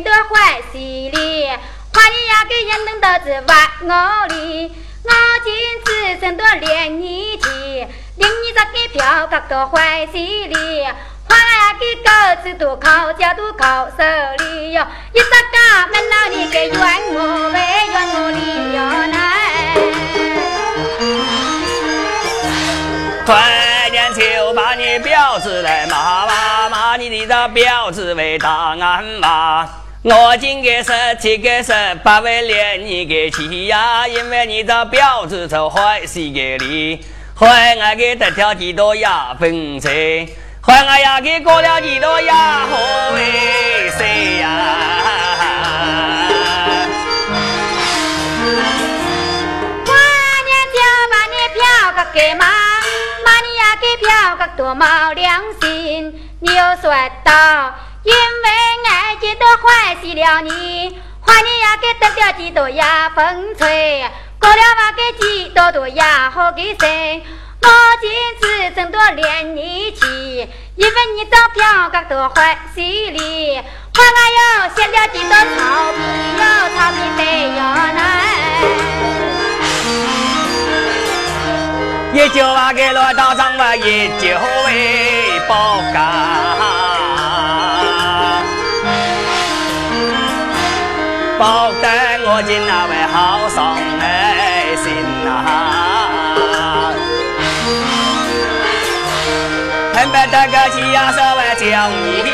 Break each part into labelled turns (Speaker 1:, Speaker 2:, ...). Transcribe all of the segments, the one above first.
Speaker 1: 见到坏心里，怕你呀给人弄到这万我里。我今次真多连你去，令你这个票格到坏心里。花呀给狗子都靠家都靠手里哟，一只家门老你给怨我喂怨我里哟来。
Speaker 2: 快点就把你婊子来骂骂骂你的这婊子为大案骂。我今个十七个十八为连你个气呀，因为你这婊子做坏事个哩，坏我给得条几多牙粉车。还我呀，给过了几多呀？何为谁呀？
Speaker 1: 过年就把你票个给骂，骂你呀给票个多冇良心。你又说到，因为爱情都坏死了你，还你呀给得了几多呀风吹，过了话给几多多呀好给谁？我今次真多连你去，因为你找票格多欢喜里，还俺有现了几多草皮哟，草皮得哟来。
Speaker 2: 一九万给罗道长我一九为报干，报得我今那位好送爱心呐。恨不得个气呀，稍微叫你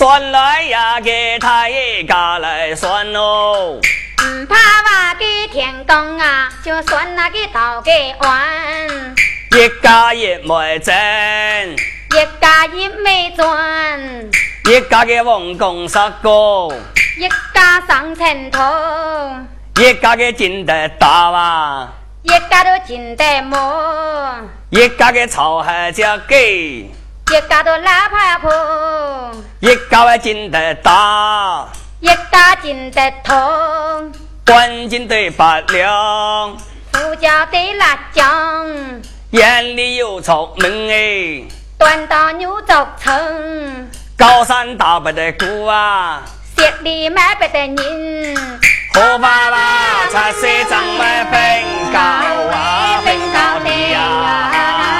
Speaker 1: 算
Speaker 2: 来呀，给他一家来算哦。
Speaker 1: 唔怕娃给天公啊，就算那个道给完，
Speaker 2: 一家也没挣，
Speaker 1: 一家也没赚，
Speaker 2: 一家嘅王公十个，
Speaker 1: 一家上城头，
Speaker 2: 一家嘅进得大哇，
Speaker 1: 一家都进得摸，
Speaker 2: 一家嘅草还叫给，
Speaker 1: 一家都拉牌铺，
Speaker 2: 一家嘅进得大，
Speaker 1: 一家进得通，
Speaker 2: 关进对八两，
Speaker 1: 副家的辣酱，
Speaker 2: 眼里有草门哎，
Speaker 1: 端到牛肉城。
Speaker 2: 高山大不得过啊，
Speaker 1: 雪里买不得人，
Speaker 2: 好爸爸才是长买分高啊，分高的呀。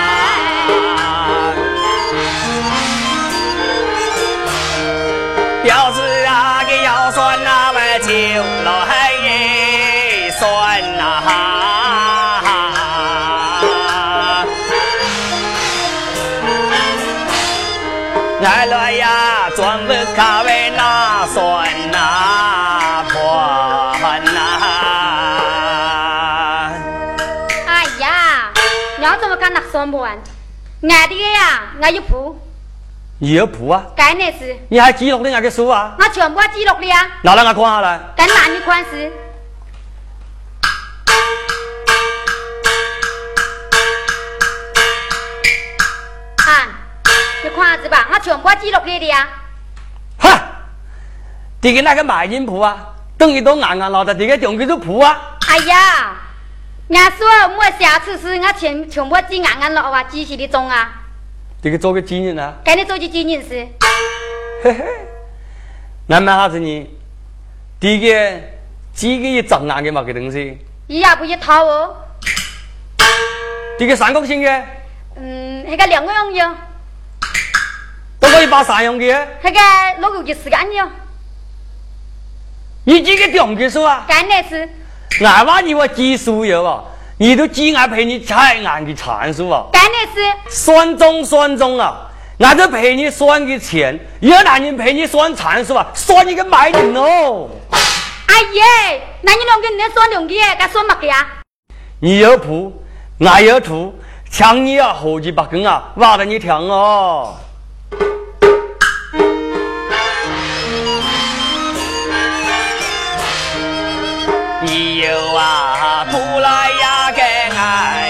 Speaker 2: 算不
Speaker 1: 完？俺的呀，俺有谱，
Speaker 2: 你有谱啊？
Speaker 1: 该那是，
Speaker 2: 你还记录你那个书啊？
Speaker 1: 我全部记录了呀，
Speaker 2: 拿来我看下来。
Speaker 1: 跟男女款式。啊，你看下子吧，我全部记录了的呀。
Speaker 2: 哈，这个那个卖人谱啊，等于都硬硬老的，这个用的是谱啊。
Speaker 1: 哎呀，俺说我下次是俺全全部记硬硬了啊，记起的中啊，
Speaker 2: 这个做个纪念啊。
Speaker 1: 给你做起纪念是。
Speaker 2: 嘿嘿，那么啥子呢？第一个几个一长眼的嘛，个东西。
Speaker 1: 伊也不一套哦。
Speaker 2: 这个三角形的。
Speaker 1: 嗯，那个两个用的。
Speaker 2: 都可以把三用的。
Speaker 1: 那个那个就是干的。
Speaker 2: 你几个用的数啊？
Speaker 1: 干的是。
Speaker 2: 俺娃你我技术有啊？你都几俺陪你采俺的参数啊？
Speaker 1: 干的是。
Speaker 2: 算中算中啊！俺都陪你算个钱，有男人陪你算参数啊？算你个卖人哦！
Speaker 1: 哎呀，那你两个你算两个？该算么个呀？
Speaker 2: 你有铺，俺有图，抢你啊，合计把根啊，挖得你听哦！你有啊，不来呀，给俺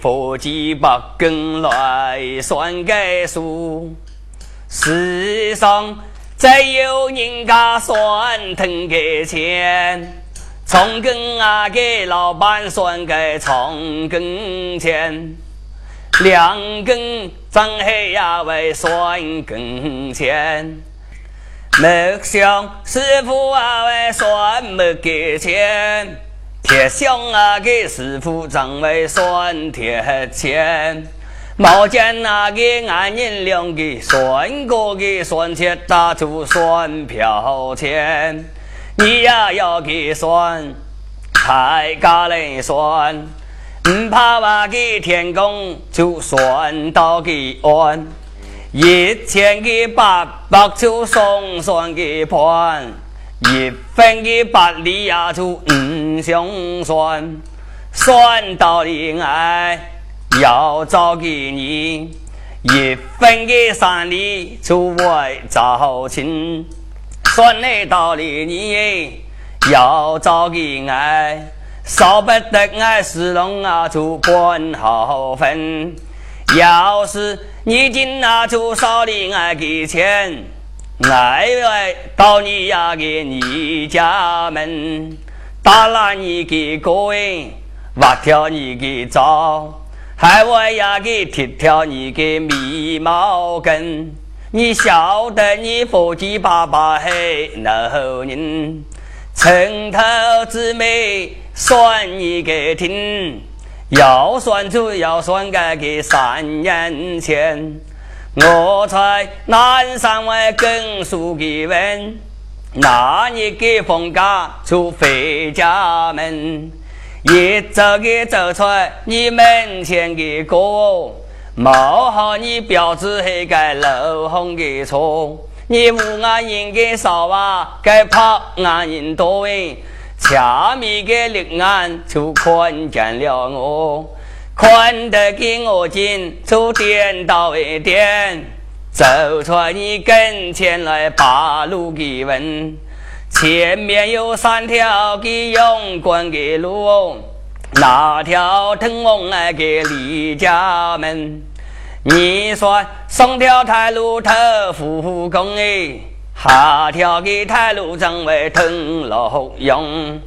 Speaker 2: 佛几把根来算个数。世上再有人家算腾个钱，从根啊给老板算个从根钱，两根张黑呀为算根钱。木匠师傅啊，为算木给钱；铁匠啊，给师傅张为算铁钱；毛尖那个俺人两个算过给算钱，打出算票钱。你呀要给算，太高来算，不怕话给天公就算到给完。一千个八百就送算个盘，一分个八厘呀就五相算，算到恋爱要找给你，一分个三厘就为找亲，算你到了你要找给爱，少不得爱是龙啊就管好分，要是。你今啊，就少的爱给钱，来来到你呀给你家门，打烂你给个人，挖掉你给灶，还我呀给剃掉你给眉毛根。你晓得你父亲爸爸嘿老人，城头姊妹算你给听。要算就要算个个三年前，我在南山外耕树的问，那你给放假就回家门，一走个走出你门前的过，冒好你标志黑个露红的车，你无俺人的少啊，该跑俺人多哎。下面个立案就看见了我，看得给我紧，就颠倒一点，走出你跟前来把路给问，前面有三条给勇关的路，哪条通往那个李家门？你说上条太路头复工哎？下条的太路正为通老用，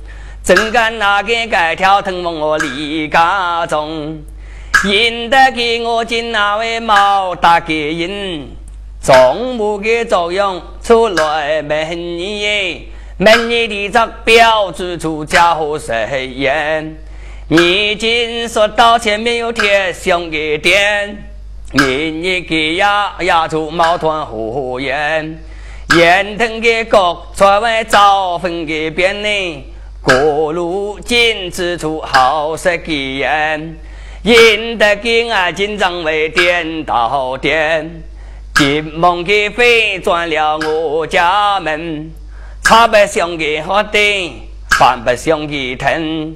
Speaker 2: 正干那个该条通往我李家中，引得给我进那位毛大个人，中午的作用出来门你，门你的这标志出家伙谁言？你今说到前面有铁箱的店。明日给压压出毛团火焰，烟腾的国传为招风的边呢，过路禁止出好色的烟，引得给俺紧张为颠倒颠，金梦的飞转了我家门，茶不香的喝的，饭不香的疼。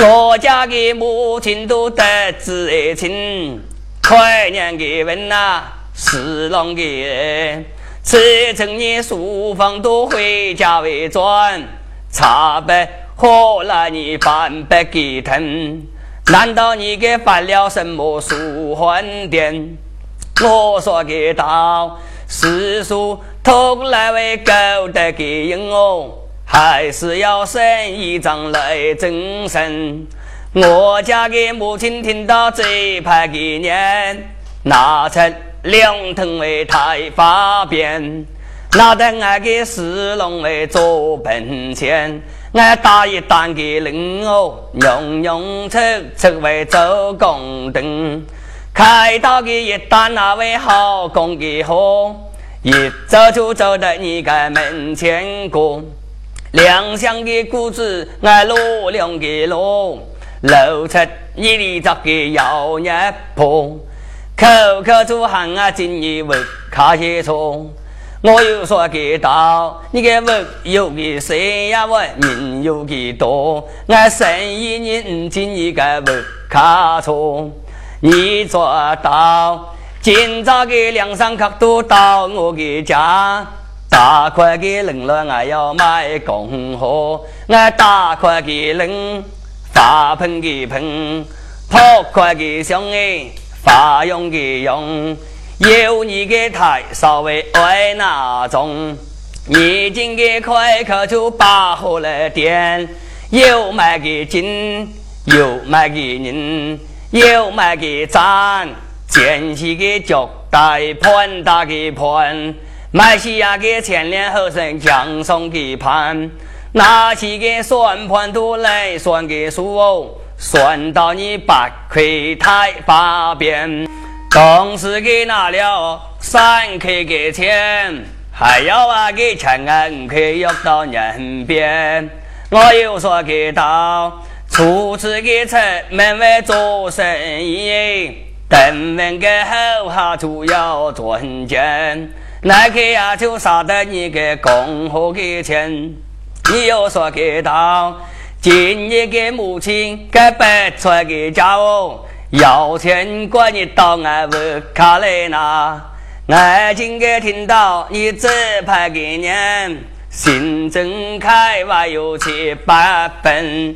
Speaker 2: 我家的母亲都得知情，快年的问呐，是啷个？此成你书房都回家为转，茶杯喝来你半杯给疼？难道你给犯了什么书饭店？我说给道，世俗偷来为狗的给应哦。还是要生一张来增生。我家的母亲听到这排给念，拿成两藤为太发便，拿得俺给四龙为做本钱，俺打一担给人哦，用用车车为做工灯，开刀的一担那位好工的货，一走就走到你个门前过。两厢的谷子，俺罗两个罗，露出你的这个摇叶坡，口口出汗啊，今日问看些错。我又说给到，你个问有个谁呀？问人有个多，俺生意人今日个问卡错。你做到，今早个两三客都到我的家。大块的人了，俺要买公货；俺大块的人，发喷的喷，跑块的香哎，发用的用。有你的台稍微爱那种，你今个开口就把火来点。有买个金，有买个银，有买个盏，尖细的脚带盘，大个盘。买西亚给千年后生将送给盘，拿起个算盘都来算个数，算到你八块太八边。当时给拿了三块给钱，还要啊给钱啊五块要到人边。我又说给到初次给出门外做生意，等门个后哈就要赚钱。那个呀，就杀得你个公和给钱，你又说给到，今日给母亲给白出个家哦，要钱管你到俺屋卡来拿。俺今个听到你这排个年，心正开外有七八分，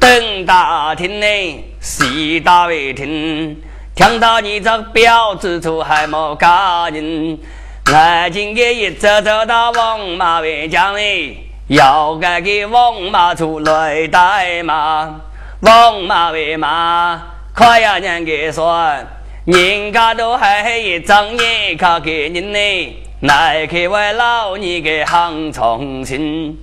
Speaker 2: 等大厅内西大为听，听到你这表子处还没嫁人。我今个一走走到王马围家里，要该给王马出来带马。王马为马，快要人给说，人家都还一张眼看给人呢。来去为老你给行重庆，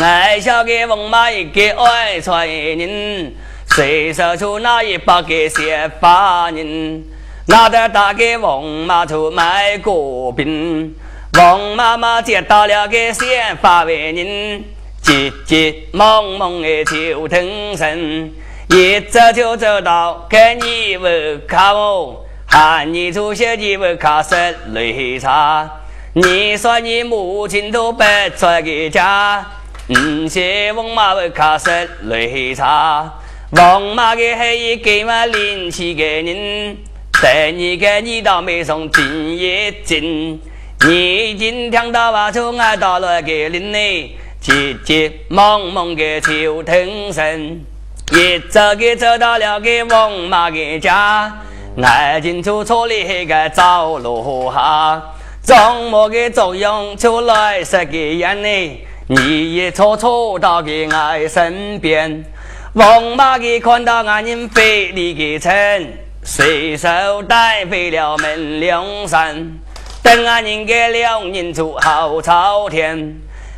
Speaker 2: 爱小给王妈一个爱传人，谁说出那一把给写法人？拿得打给王妈出卖果饼，王妈妈接到了个先发为人，急急忙忙的就腾身，一走就走到给你屋卡哦，喊你出些你屋卡室擂茶。你说你母亲都不在个家，嗯，是王妈屋卡室擂茶，王妈给还一给我拎起个人。第你个你倒没送金一金，你今听到话就挨到了个林里，急急忙忙个就腾身，一走个走到了个王妈个家，爱进出错里个走路下，怎么个作用出来是个眼呢？你一错错到个俺身边，王妈个看到俺人飞离个城。随手带回了门梁山，等俺人给两人做好朝天。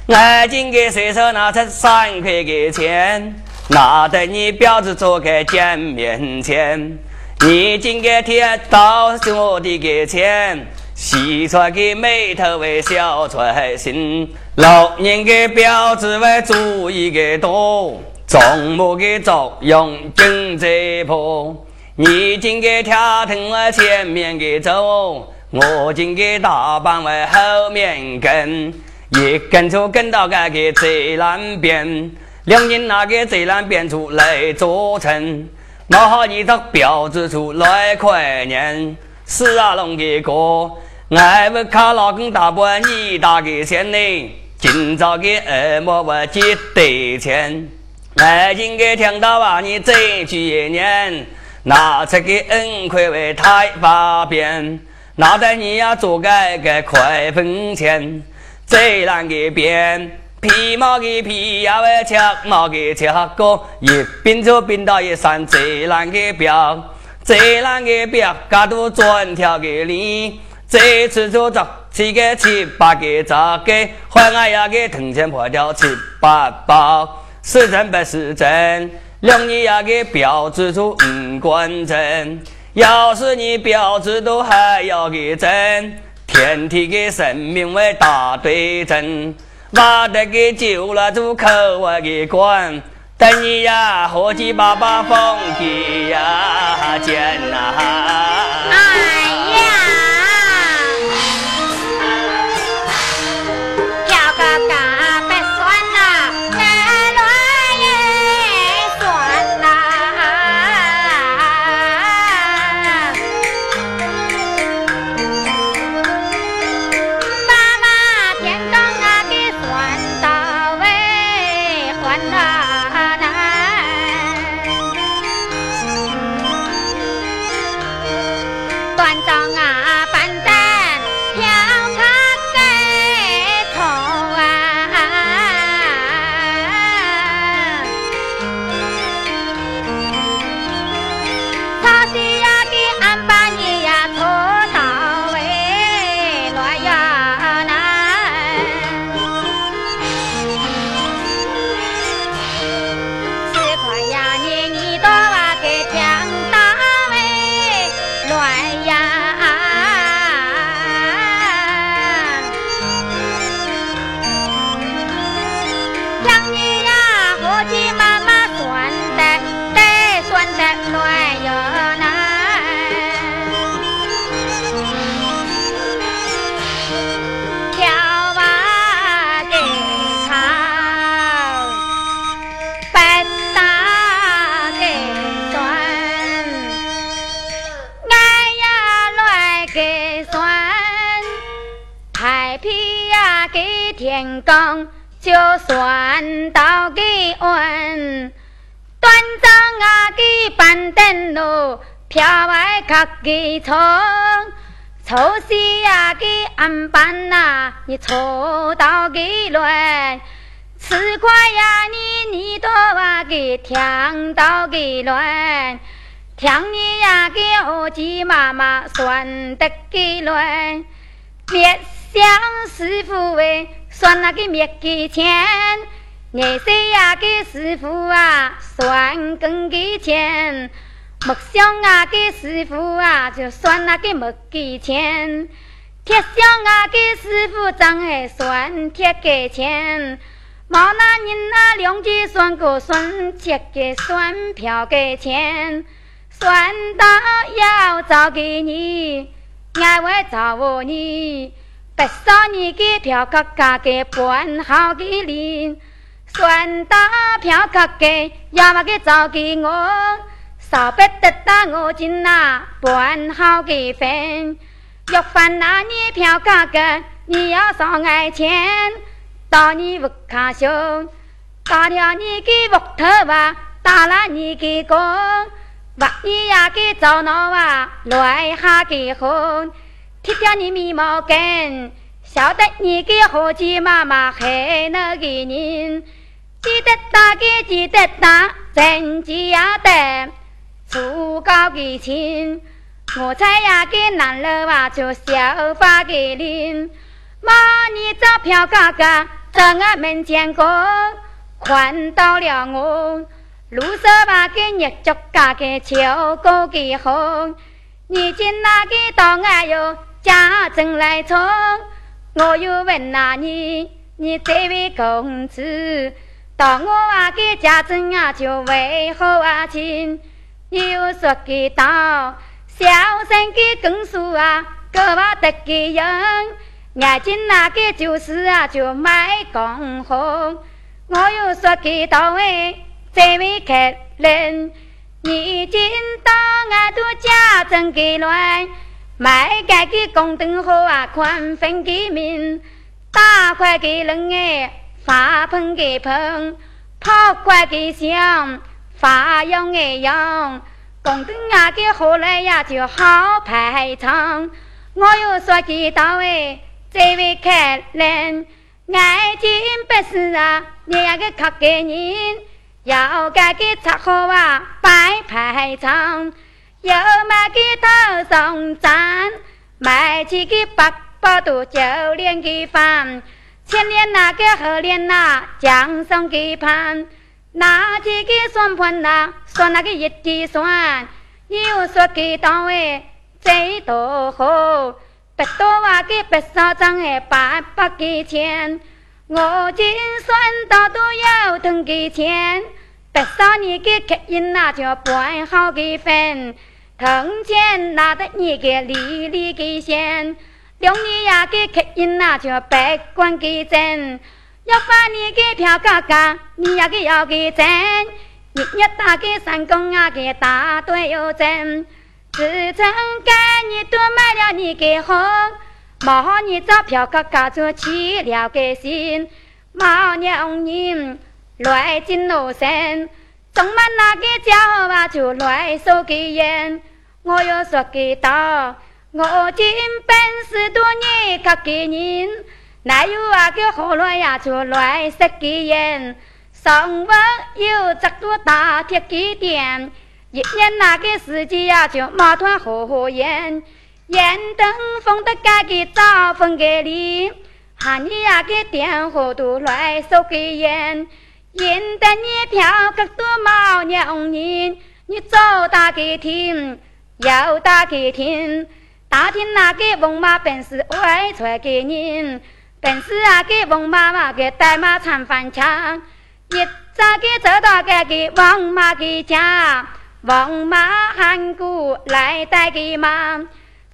Speaker 2: 俺今给随手拿出三块个钱，那得你婊子做个见面前。你今个天到我的个前，洗出个眉头为笑出心，老年个婊子为注意个多，重木的作用经济破。你今个跳腾我前面个走，我今个大棒为后面跟，一跟就跟到那个最南边，两人那个最南边出来做成。拿好你这标志出来快年，是啊龙的哥，爱不卡老公大伯你打个先呢？今朝给二莫我接得钱，爱今个听到话你这句年，拿出个恩块为太方便，那在你要做个个快分钱，最难个变。皮毛的皮呀，喂，切毛的切哥，一边走边到一山最难的标，最难的标，嘎多转条个里，这次就找七个七八个咋个，还俺呀个铜钱破掉七八包，是真不是真？两年呀个标志出五官真，要是你标志都还要个真，天体的生命为大对真。挖得个酒了，住口我给关，等你呀，伙计把把风给呀见呐。
Speaker 1: 给天公就算到个晚，端庄啊给板凳路，飘外卡给床，粗细啊给安板呐，你错到给乱，吃瓜呀你你多啊给听到给乱，听你呀个伙计妈妈算得给乱，别想师傅喂。算那个灭给钱，二岁呀给师傅啊，算更给钱。木匠啊给师傅啊，就算那个木给钱。铁匠啊给师傅真爱算铁给钱。毛那人那两句算个算切给算票给钱。算到要找给你，俺会找你。白少年给票价价给半好给零，算到票价给要么给找给我，少不得打我进那半好给分。要饭那你票价格你要上爱钱，到你屋卡胸，打了你给屋头吧，打了你给工，万一呀给找闹啊，乱下给红。剃掉你眉毛根，晓得你给伙计妈妈害那个人，记得打给记得打，真要得足够的钱。我在呀给南楼啊就小发给您，妈你找票哥哥在我门前过，看到了我，路手把给日足家给秋高给红，如今那个到俺哟家政来冲，我又问那你，你这位公子，到我啊个家政啊就为何啊亲？你又说给到小生给公叔啊，个把得给人，眼睛那个就是啊就卖公红，我又说给到位。这位客人，你今到俺都家中给乱，卖盖给公灯火啊，宽分给民，打快给人哎，发喷给喷，跑快给响，发扬哎扬，公灯啊给火来呀就好排场。我又说给到哎，这位客人，爱情不是啊，你那个靠给人。要盖给插好啊，摆排场；要买给头上簪，买几个八宝肚，就连个饭。前年那个后年呐，将上给盘，拿几个算盘呐，算那个一滴算。又说给到位，最多好，不多话给不少张哎，八百给钱。我今算到都要腾给钱。不少你给客人那就办好给分，铜钱拿得你给利利给现，两你呀给客人那就百官给挣，要把你给票高高，你呀给要给挣，日日打给三公啊给大队有挣，自从该你多买了你给红，毛你找票高高就起了个心，毛娘人。来进罗山，中满那个家伙就来收给人。我又说给到，我今本事多年靠给人，哪有啊个后来呀就来收给人。上午有这多大铁给点，一年那个时间呀就冒团火焰，烟灯风的盖给早分给你，喊你呀个点火都来收给人。引得你飘个多毛娘人，你走打给听，右打给听，打听那个王妈本事外传给人，本事啊给王妈妈给带马唱翻腔，一早给走到个给王妈给家，王妈喊鼓来带给妈，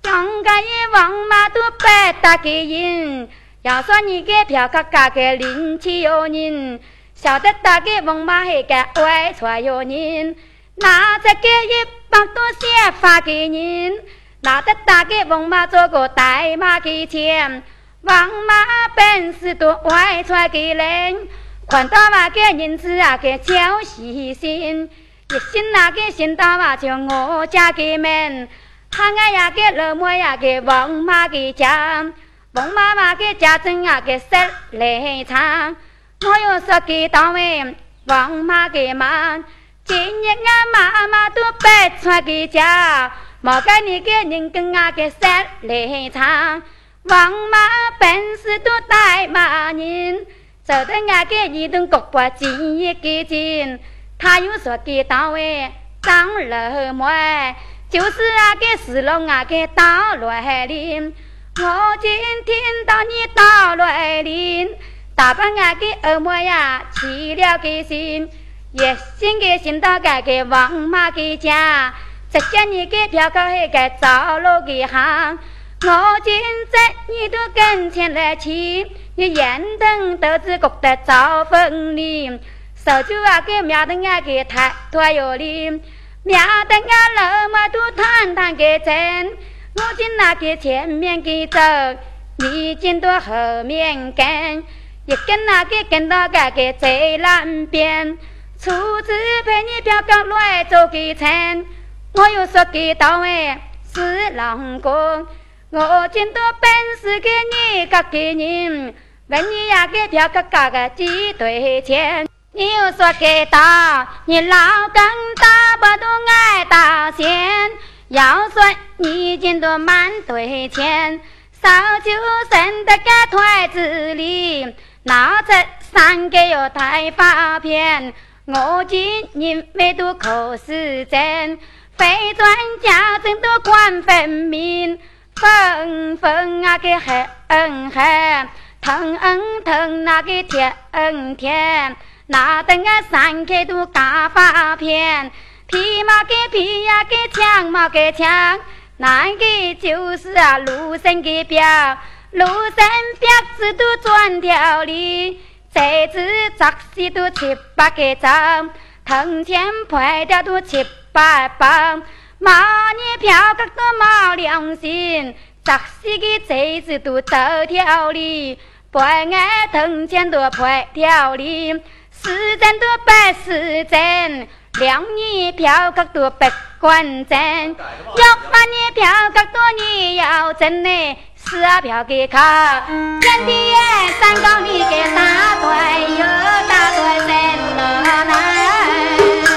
Speaker 1: 两个一王妈都白打给人，要说你给票价价给零七有人。晓得大个王妈还个外传有人，拿着个一百多钱发给您，拿得打给王妈做个代码给钱，王妈本事多外传给人，看到那个银子啊个叫喜心，一心那个心到嘛就我家给门，喊俺呀个老母呀个王妈给家，王妈妈给家中啊个十来场。我又说给单位，王妈给忙，今日俺妈妈都白穿给家，莫该你个人跟俺个三来唱。王妈本事多大骂人，走得俺个一顿国把金一个金。他又说给单位张老妹，就是俺个四楼俺个大来临。我今听到你大来临。大半俺给二妹呀起了个心，一心个心到个个王妈个家，只叫你给票高那个走路个行。我今在你都跟前来去，你眼瞪都子觉得早分离，手就啊给苗的俺给太太有理，苗的俺老妈都坦坦个真，我今那个前面给走，你今都后面跟。一根那个跟到个个在南边，初次陪你表哥来做个餐，我又说给到位是郎公，我见到本事给你个给人，问你呀给表哥加个几堆钱，你又说给到你老公打不都爱打钱，要说你见到满堆钱，烧酒剩得个团子里。拿着三个哟大发片，我今因为都考试真，非专家真都管分明，分分那个很很，疼疼那个甜甜，那等个三开都嘎发片，皮毛给皮呀给枪毛给枪，那个就是啊路生的表，路生表子都转条理。这次杂戏都七八个章，铜钱破掉都七八磅，马年票价都冇良心，杂戏的这次都走条理，不爱铜钱都破条理，时针都不时针，两年票价都不管真，要八年票价都你要真呢。是啊，票给卡，天地三高你给打断，又打断什么难？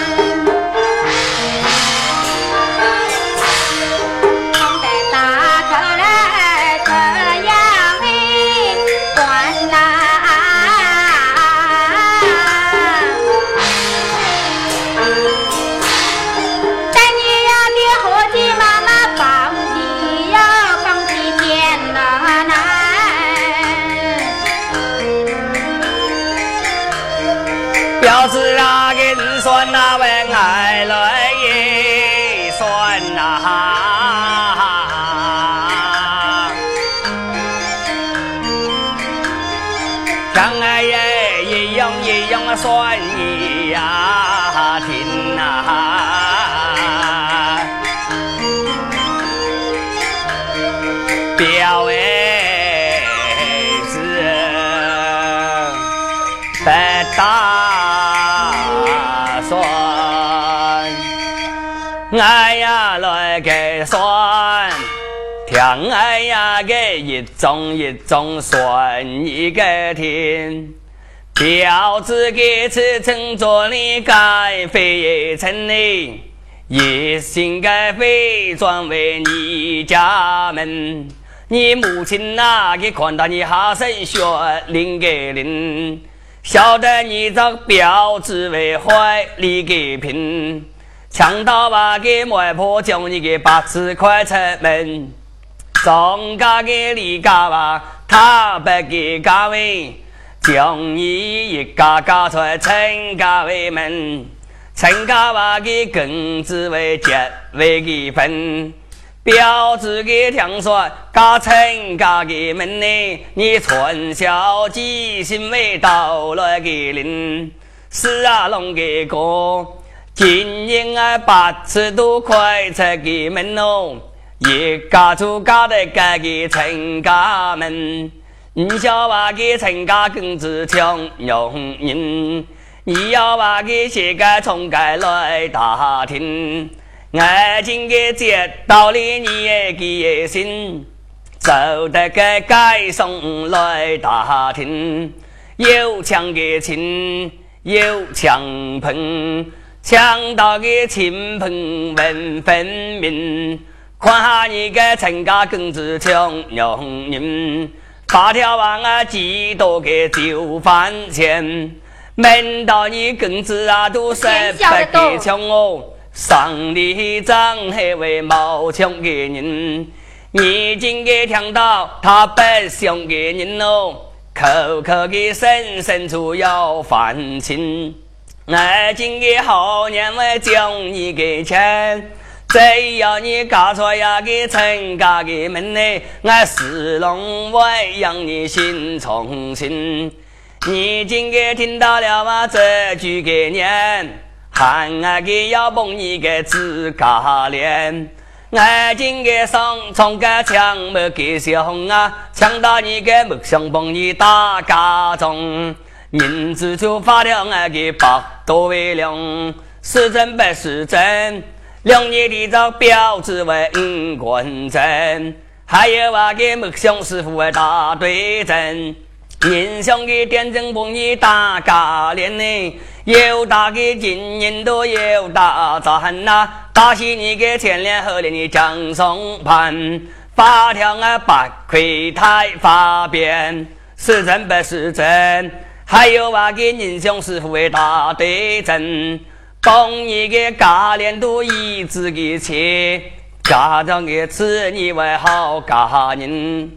Speaker 2: 听哎呀给一种一种算一个听。表子给此称作你该非称你，一心该非转为你家门。你母亲那个看到你哈声血淋个淋，晓得你这表子为怀里给拼，强盗把给外婆叫你给八字快出门，庄家给李家吧，他不给家位。将你一家家出陈家为门，陈家话给公子为结为给分，表子给听说家陈家的门呢，你传孝积心为到来给领，是啊龙给哥，今年啊八次都快出给门喽，一家就家的改给陈家门。你小娃给陈家公子抢用人，你要娃给写个从盖来打听，爱情的接道理你也给信，走得个街上来打听，有抢的亲，有抢朋，抢到的亲朋问分明，看下你个陈家公子抢用人。八条王啊，几多个就翻钱，门到你公子啊，都舍不得抢哦。上里长还为冒抢的人，你今个听到他不想给人哦，口口的声声出要翻亲，我今个好年为将你给钱。只要你嫁出呀个陈家的门内，俺四龙会让你心重新。你今个听到了吗？这句给念，喊俺给要捧你个自家脸。俺今个上从个枪没给小红啊，抢到你个木箱帮你打家中，银子就发了俺个百多为两，是真不是真？两年的这表子为五官正，还有那个木匠师傅为打对阵。人想的点灯帮你打嘎脸呢，有大的金银都有大赞呐。打起你个前脸后脸的江上盘，发条啊八块太发边，是真不是真？还有那个人兄师傅的大对阵，帮你个家连都一直给切，家长的子女为好家人，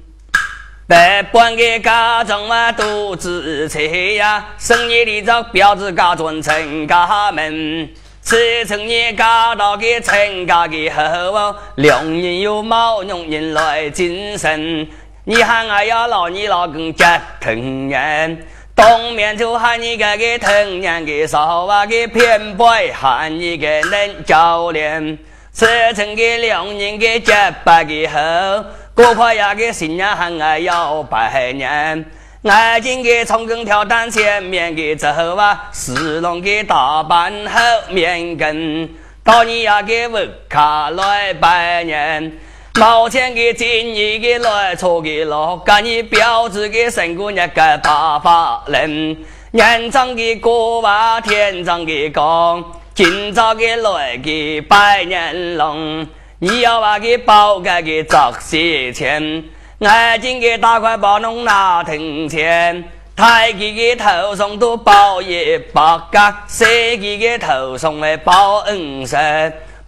Speaker 2: 百般的家长嘛都支持呀，生意里找标志家尊陈家门。自从你嫁到个陈家的后，两人。有毛用人来精神。你喊俺要老你老公结疼年，当面就喊你个个疼年个少娃个偏白，喊你个能教练。自从个两人个结拜个后，过快呀个新娘喊俺要拜年。爱情的从跟跳单前面的走啊，四龙的大半后面跟，到你呀给我卡来拜年，毛钱的金一个来错个落，干你表子的生姑娘个大发人，年长的哥娃天长的讲，今朝的来给拜年龙，你要把给包盖给砸些钱。爱情的大块包弄拿铜钱，太极的头上都包一百个，设计的头上为包恩十，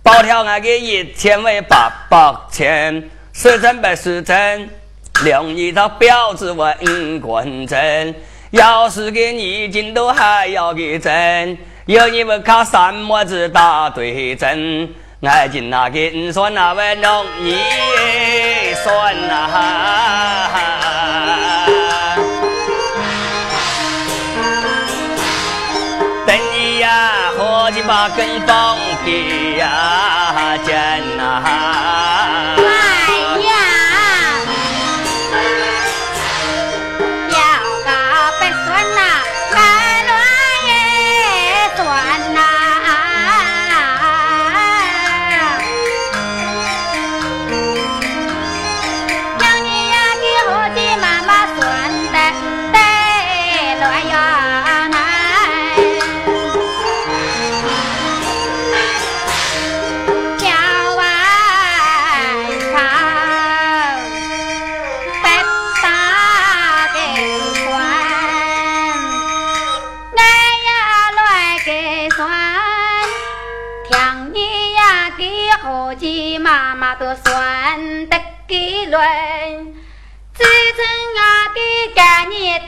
Speaker 2: 包条那个一千为八百千，是真不是真？两一套表子为五官真，要是给你金都还要给真，有你们靠三模子打对针。爱情那个算那位容易算呐，等伙计把根放的呀，真呐。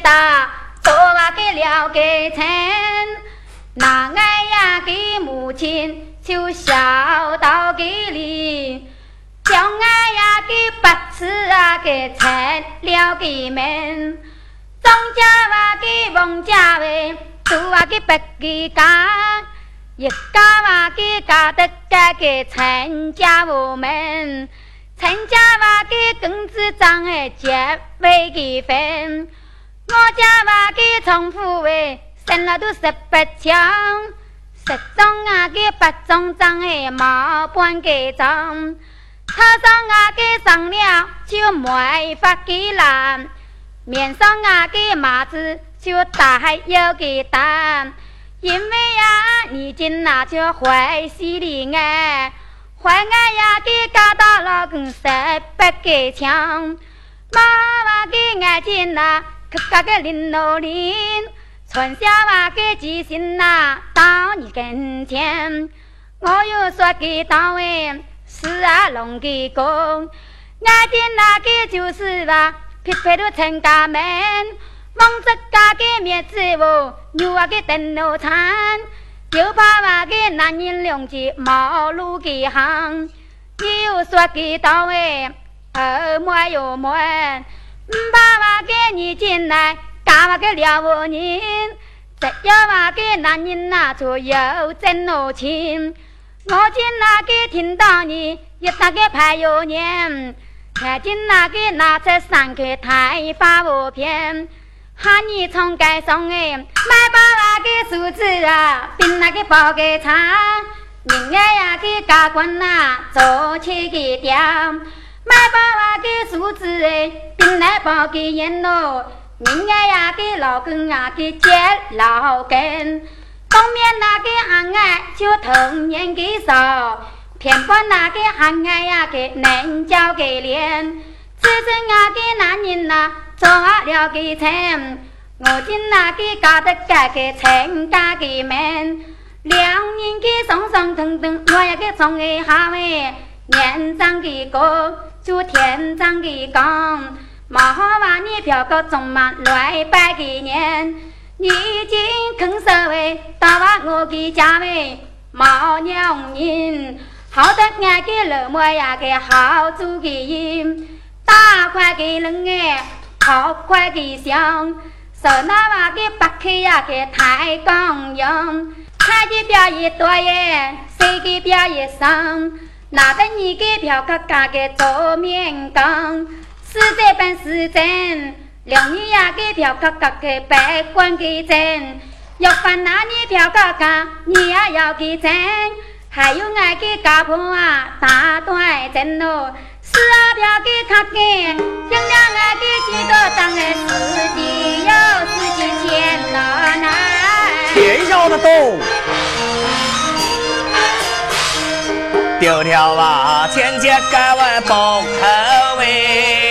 Speaker 1: 大做啊给了给钱，那俺呀给母亲就孝道给你，叫俺呀给白吃啊给钱了给门，张家娃给王家为做啊给白给干，一家娃给干得该给陈家我们，陈家娃给公子长哎结为给分。我家娃给从府为生了都十八枪，十中啊给八中长哎毛半个中，他上啊给上了就没法给烂，面上啊给麻子就大有个胆，因为呀你今那就坏死的哎，坏俺呀给搞到了跟十八个枪，妈妈给俺今那。客家个林老林，传下话给记心呐，到你跟前。我又说给到位，是啊龙的公，爱的那个就是话，匹配的陈家门，王子家的面子哦，牛啊个灯笼餐，又怕话个男人两只毛路的行。又说给到位，二妹哟妹。把话给你进来，干话给了我人，只要话给男人拿出有真无情。我今那个听到你一打个牌有年，看见那个拿出三个台发我片，喊你从街上哎买把那个梳子啊，并那个包给茶，人家呀给家官呐做起个调。买包啊给梳子哎，并来包给烟咯。人家呀给老公啊给接老公，当面那个喊爱就童年给少，偏把那个喊爱呀给能交给脸。自称啊给男人呐做了给钱，我今那个家的改革成家的门，两人的松松腾腾，我也给从一下喂，年长的哥就天长的讲，毛话你票个中满来百个年，你今肯社会打发我的家喂，毛娘人，好得俺个老母呀个好做个音，大块的人哎，好快的香。手拿把个八克呀，给抬杠用，看的表演多耶，谁的表演上？拿得你的票个价个做面讲，实在本事真，两年呀个票个价个百官给真，要办那年票个价，你也要给真，还有俺的家婆啊，大段真喽。是啊，表给他听，听了俺给几多当哎，自己有自己钱了呐。
Speaker 2: 天晓得懂。丢条啊，天天改完不后为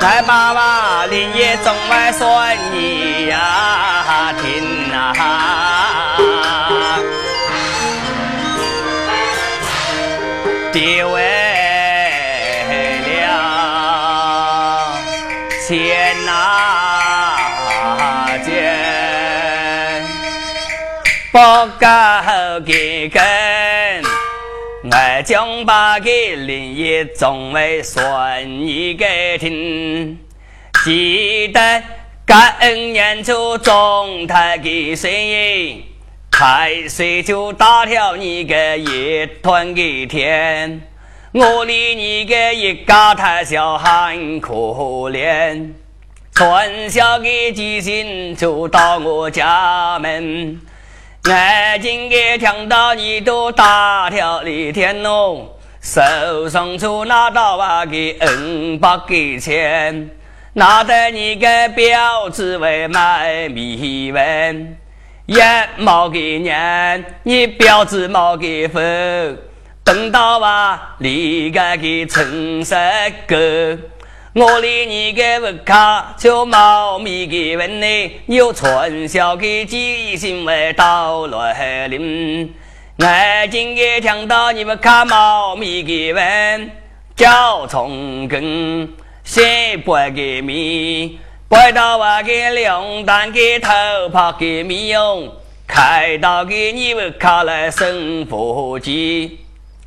Speaker 2: 来爸爸，林业中外算你呀，听。啊！别为了钱呐钱，不够给根，我将把个林业种为算你给听，记得。感恩年初种太的生意，开水就打条你个一团的天，我离你个一家太小很可怜，传小的吉星就到我家门，眼睛也听到你都打条的天喽，手上就拿到啊个五百个钱。拿得你个表子为买米粉，一毛给年，你表子毛给分，等到啊离个给成十个，我离你个物卡就毛米给问你，有传销给几心为到来临，眼睛也听到你们卡毛米给问，叫从根。先摆个米，摆到我个两担个头帕个米用，开到给你们卡来生火鸡，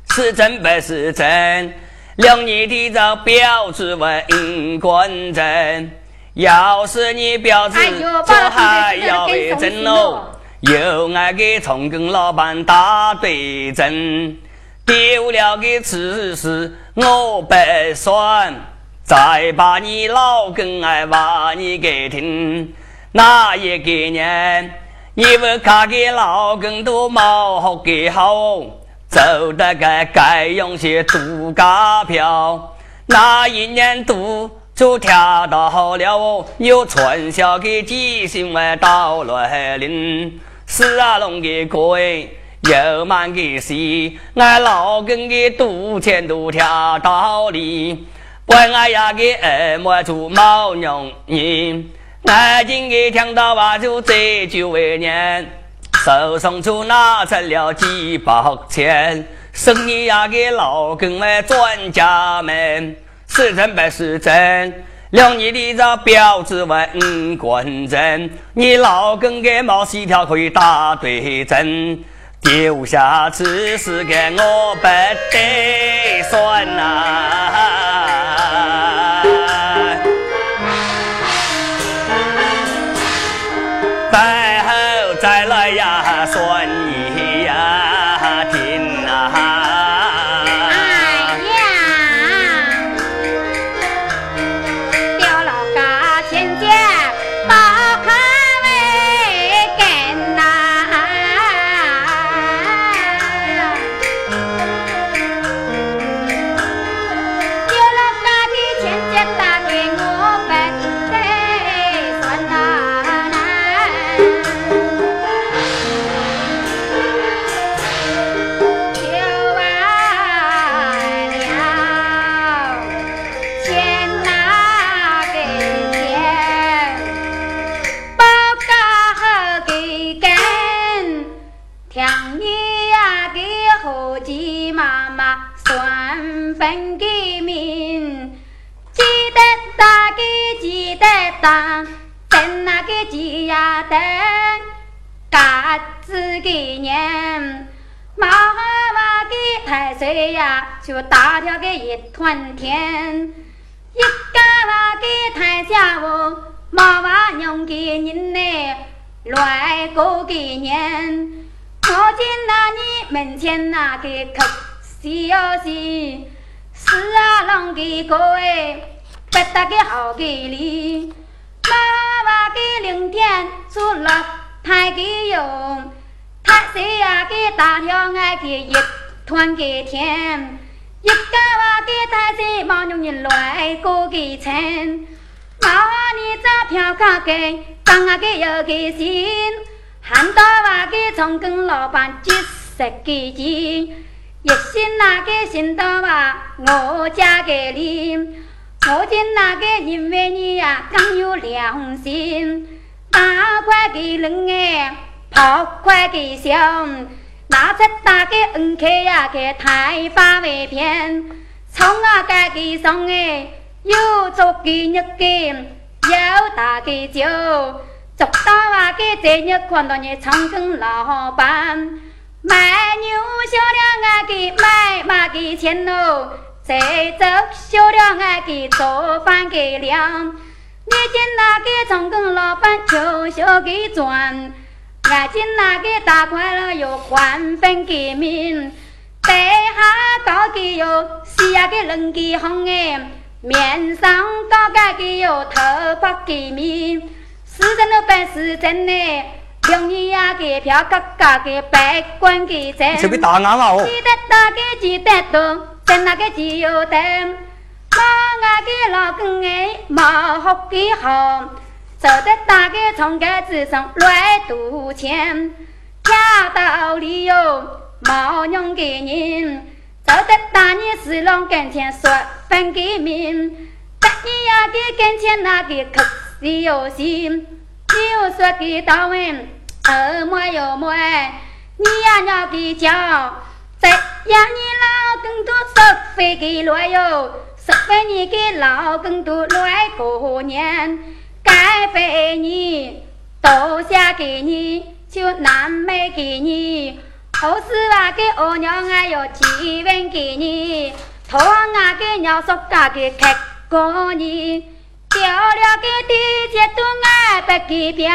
Speaker 2: 是真不是真？两年的这表子问官真，要是你表子就还要为真喽，又爱给从跟老板打对阵，丢了个此事我不算。再把你老根哎话你给听，那一个年，你们看给老公都冇好给好，走得该该用些度假票，那一年度就跳到了哦，有传销给几星外到来临，是啊龙的鬼，又满个戏，俺老根的赌钱都跳到里。怪我呀个二毛做毛娘人，眼睛一听到话就这就为念，手上就拿出了几百钱，生意呀给老跟我专家们，是真不是真？两你的这表子问关真，你老跟个毛细条可以打对针，丢下此事给我不得算呐。呀，
Speaker 1: 说给，当啊给有个心。看到那个从跟老板结识个钱，一心那个心到话我嫁给你，我见那个因为你呀更有良心，大块的人哎，跑快的想，拿出大个恩客呀给太发为骗，从啊该给上哎，又做给日给，要打给酒。做到啊！给这日看到你长庚老板卖牛销量啊，给卖马给钱喽。再走销量啊，给做饭给粮。你见那个长庚老板就小给赚，俺见那个大快乐又换分给民，背下高给哟，下个人给红哎，面上高高的哟，头发给民。是真的办是 真的，两年呀给票嘎嘎给百官给挣。
Speaker 2: 这边答案了哦。
Speaker 1: 记得大给记得多，挣那个机油灯。妈俺给老公哎，毛好给好，走得大个从盖子上乱赌钱，跳到里哟，毛娘给人，走得大年是郎跟前说分给民，大年呀给跟前那个可。你有心，你说给到问，二么有么？你呀要给叫，再让你老公多十分给来哟，十分你给老公多来过年，该费你都下给你，就难没给你，后事话给二娘还要几分给你，头啊给娘说家给开过你。掉了个地铁都爱不给票，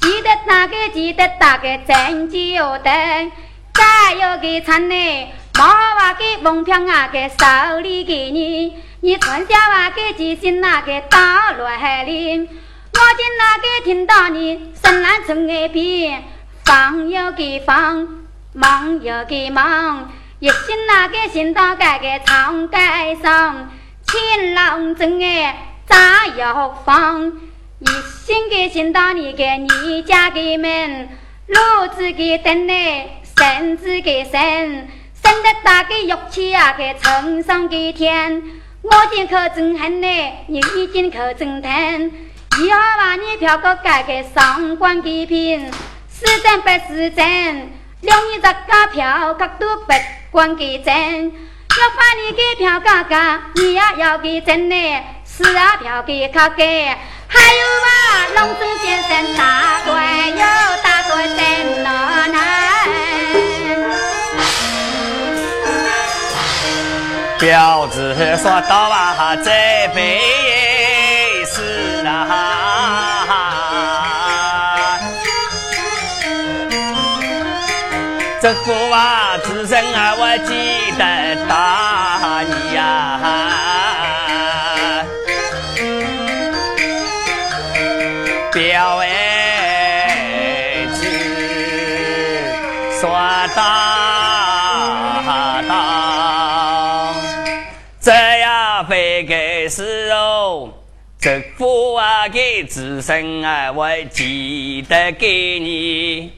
Speaker 1: 记得那个记得打个真酒灯，再有个餐呢，毛娃给门票啊给手里给你，你穿下娃给记性那个打来哩，我今那个听到你深蓝从耳边，放有个放，忙又个忙，一心那个心到该个长街上，青郎真哎。咋要放？一心给心到你给你家给门，路子给灯哎，绳子给绳，绳得大个玉器啊，给称上给天。我今可真恨嘞，你今可真疼。以后把你票个改个上官给品，是真不是真？两你这个票格都不管给真，要把你给票价格，你也要给真嘞。是啊，票给卡给，还有啊，龙中先生大官有大官真难难。
Speaker 2: 表子说到啊，这辈这副啊，自身啊，我记得大你呀。表儿子说大道，这样非给是哦，这父啊给子孙啊，我记得给你。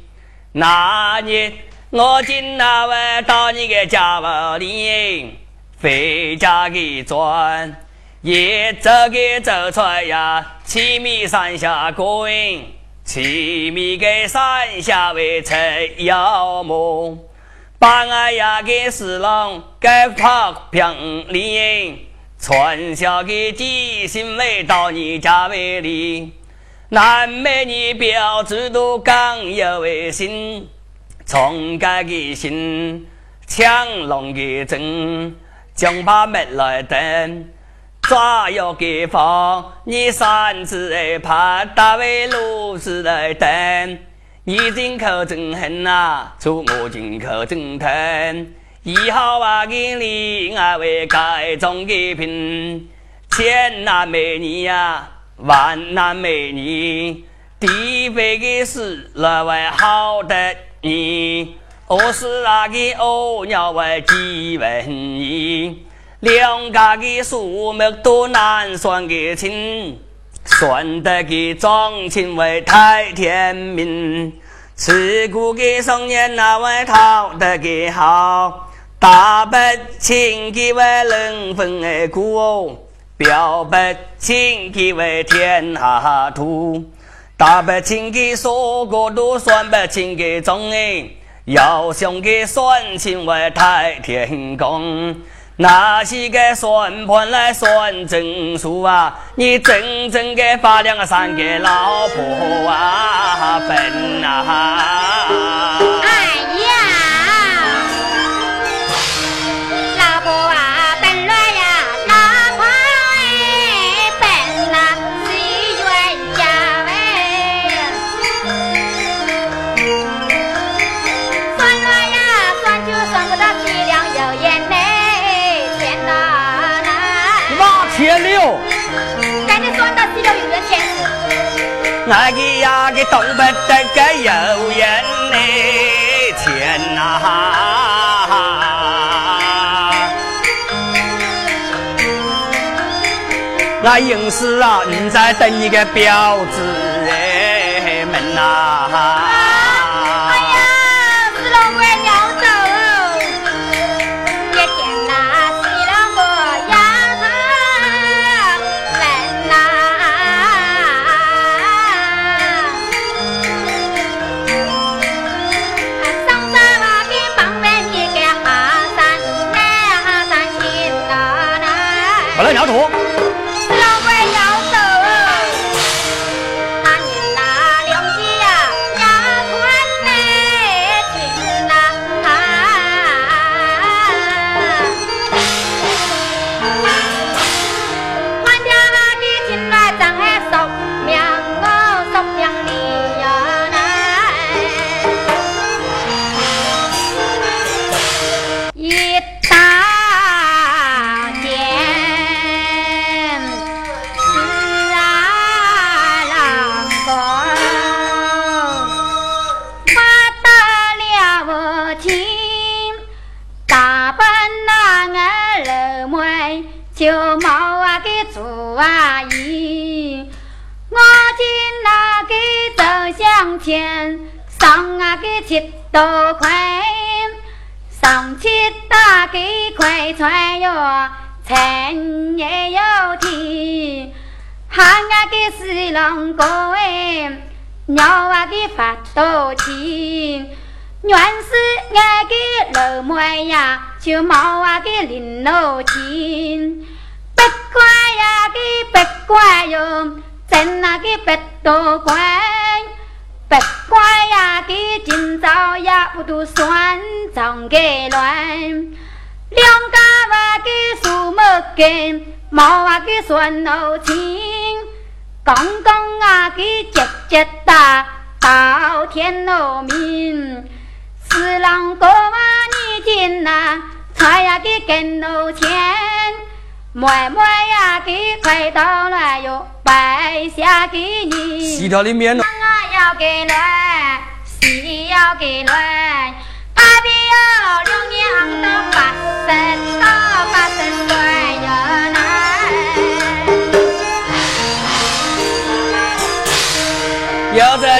Speaker 2: 那年我进那位到你个家屋里，回家给转。一走个走出呀，七米山下滚，七米个山下为出妖梦。把俺呀给四郎该跑平里，传下个吉星为到你家为里，南美女标志都刚有为心，从改个心，强龙的针，将把门来登。抓要给放，你三子哎怕大为路子来等，你进口真狠呐，出我进口真疼。以后啊。给你啊。为改装个品，千男美女呀，万男美女，地位的事来为好得你，我是那个欧鸟为几文一。两家的数目都难算个清，算得个庄亲为太天命。吃苦的少年那位讨得个好，大不亲的为人分的苦哦，表白亲的为天下土。大不亲的说过都算不清的中哎，要想给算清外太天公。那些个算盘来算整数啊，你整整个发两个三个老婆啊，笨
Speaker 1: 啊！
Speaker 2: 俺个呀个动不得个有人嘞钱呐！俺硬是啊，你在等你个婊子哎们呐！个老妹呀，就毛啊个零六钱。八块呀个八块哟，挣那个八多块。八块呀，给今朝也不都算账给乱。两家娃给数目根，毛娃给算老钱。公公啊给结结打，到天罗明。四郎哥啊你进呐，菜呀给跟路钱。妹妹呀给快到了哟，白下给你。西条里面了。
Speaker 1: 要给来，西要给乱，大比哟六娘都发生，到发生乱哟
Speaker 2: 难。要再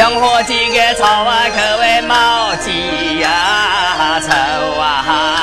Speaker 2: 两伙几个草啊，可谓毛鸡呀愁啊！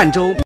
Speaker 3: 赣州。